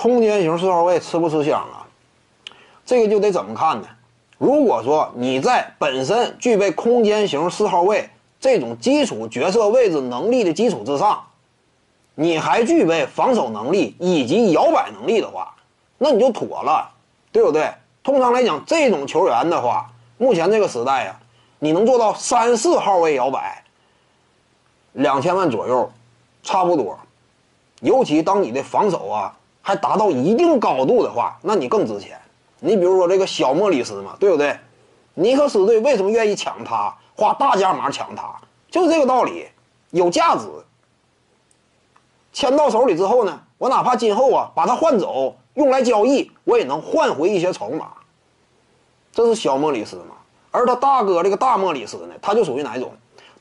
空间型四号位吃不吃香啊？这个就得怎么看呢？如果说你在本身具备空间型四号位这种基础角色位置能力的基础之上，你还具备防守能力以及摇摆能力的话，那你就妥了，对不对？通常来讲，这种球员的话，目前这个时代呀，你能做到三四号位摇摆，两千万左右，差不多。尤其当你的防守啊还达到一定高度的话，那你更值钱。你比如说这个小莫里斯嘛，对不对？尼克斯队为什么愿意抢他，花大价码抢他，就是这个道理，有价值。签到手里之后呢，我哪怕今后啊把他换走，用来交易，我也能换回一些筹码。这是小莫里斯嘛？而他大哥这个大莫里斯呢，他就属于哪一种？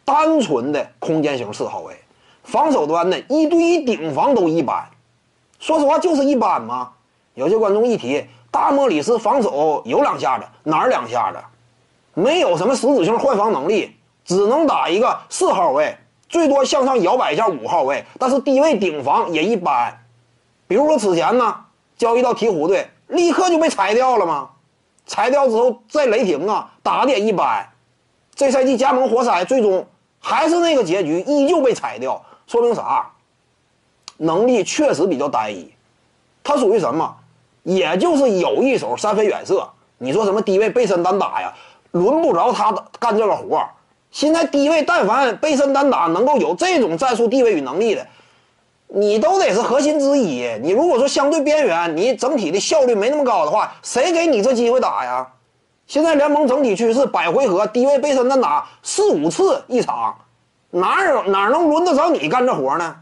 单纯的空间型四号位，防守端呢一对一顶防都一般。说实话就是一般嘛。有些观众一提大莫里斯防守有两下子，哪儿两下子？没有什么实质性换防能力，只能打一个四号位，最多向上摇摆一下五号位，但是低位顶防也一般。比如说此前呢，交易到鹈鹕队，立刻就被裁掉了吗？裁掉之后，在雷霆啊打的也一般，这赛季加盟活塞，最终还是那个结局，依旧被裁掉，说明啥？能力确实比较单一。他属于什么？也就是有一手三分远射。你说什么低位背身单打呀？轮不着他干这个活儿现在低位但凡背身单打能够有这种战术地位与能力的，你都得是核心之一。你如果说相对边缘，你整体的效率没那么高的话，谁给你这机会打呀？现在联盟整体趋势，百回合低位背身单打四五次一场，哪有哪能轮得着你干这活呢？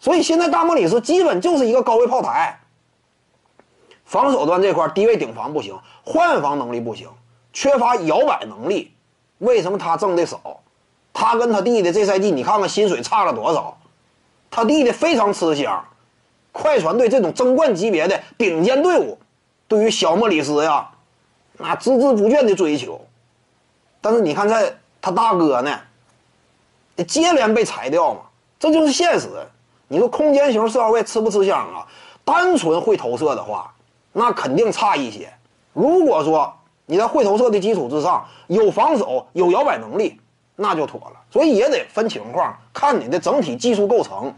所以现在大莫里斯基本就是一个高位炮台。防守端这块低位顶防不行，换防能力不行，缺乏摇摆能力。为什么他挣的少？他跟他弟弟这赛季你看看薪水差了多少？他弟弟非常吃香，快船队这种争冠级别的顶尖队伍，对于小莫里斯呀，那孜孜不倦的追求。但是你看在他大哥呢，接连被裁掉嘛，这就是现实。你说空间型四号位吃不吃香啊？单纯会投射的话，那肯定差一些。如果说你在会投射的基础之上有防守有摇摆能力。那就妥了，所以也得分情况，看你的整体技术构成。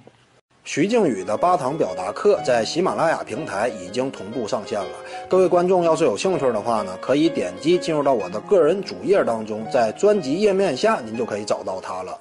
徐静宇的八堂表达课在喜马拉雅平台已经同步上线了。各位观众要是有兴趣的话呢，可以点击进入到我的个人主页当中，在专辑页面下您就可以找到它了。